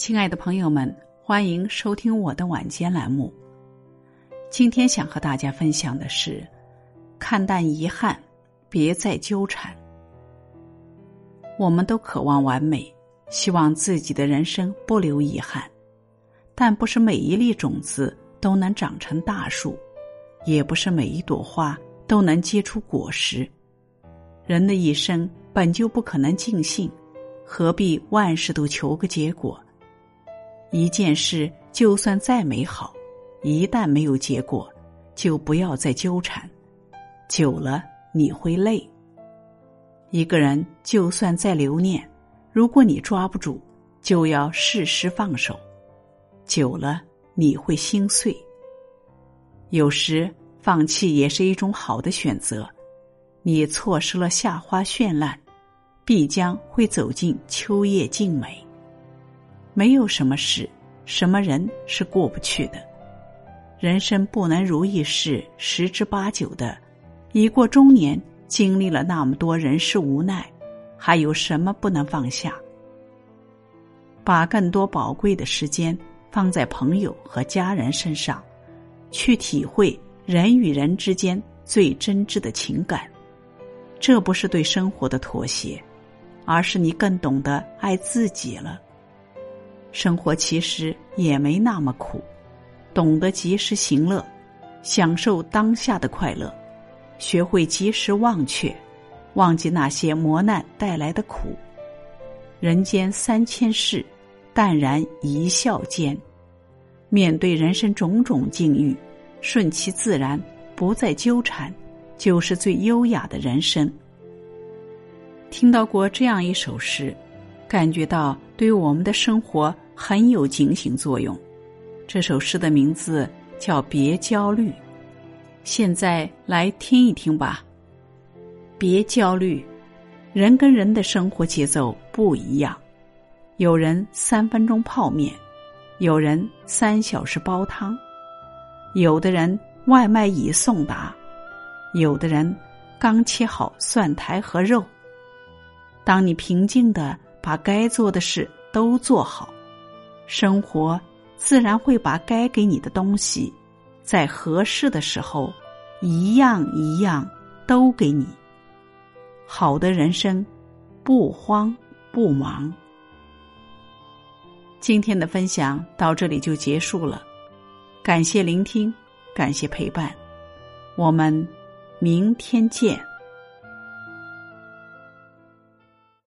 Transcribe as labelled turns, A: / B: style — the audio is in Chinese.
A: 亲爱的朋友们，欢迎收听我的晚间栏目。今天想和大家分享的是：看淡遗憾，别再纠缠。我们都渴望完美，希望自己的人生不留遗憾，但不是每一粒种子都能长成大树，也不是每一朵花都能结出果实。人的一生本就不可能尽兴，何必万事都求个结果？一件事就算再美好，一旦没有结果，就不要再纠缠，久了你会累。一个人就算再留念，如果你抓不住，就要适时放手，久了你会心碎。有时放弃也是一种好的选择，你错失了夏花绚烂，必将会走进秋叶静美。没有什么事、什么人是过不去的。人生不能如意事十之八九的。已过中年，经历了那么多人事无奈，还有什么不能放下？把更多宝贵的时间放在朋友和家人身上，去体会人与人之间最真挚的情感。这不是对生活的妥协，而是你更懂得爱自己了。生活其实也没那么苦，懂得及时行乐，享受当下的快乐，学会及时忘却，忘记那些磨难带来的苦。人间三千事，淡然一笑间。面对人生种种境遇，顺其自然，不再纠缠，就是最优雅的人生。听到过这样一首诗。感觉到对我们的生活很有警醒作用。这首诗的名字叫《别焦虑》，现在来听一听吧。别焦虑，人跟人的生活节奏不一样。有人三分钟泡面，有人三小时煲汤，有的人外卖已送达，有的人刚切好蒜苔和肉。当你平静的。把该做的事都做好，生活自然会把该给你的东西，在合适的时候，一样一样都给你。好的人生，不慌不忙。今天的分享到这里就结束了，感谢聆听，感谢陪伴，我们明天见。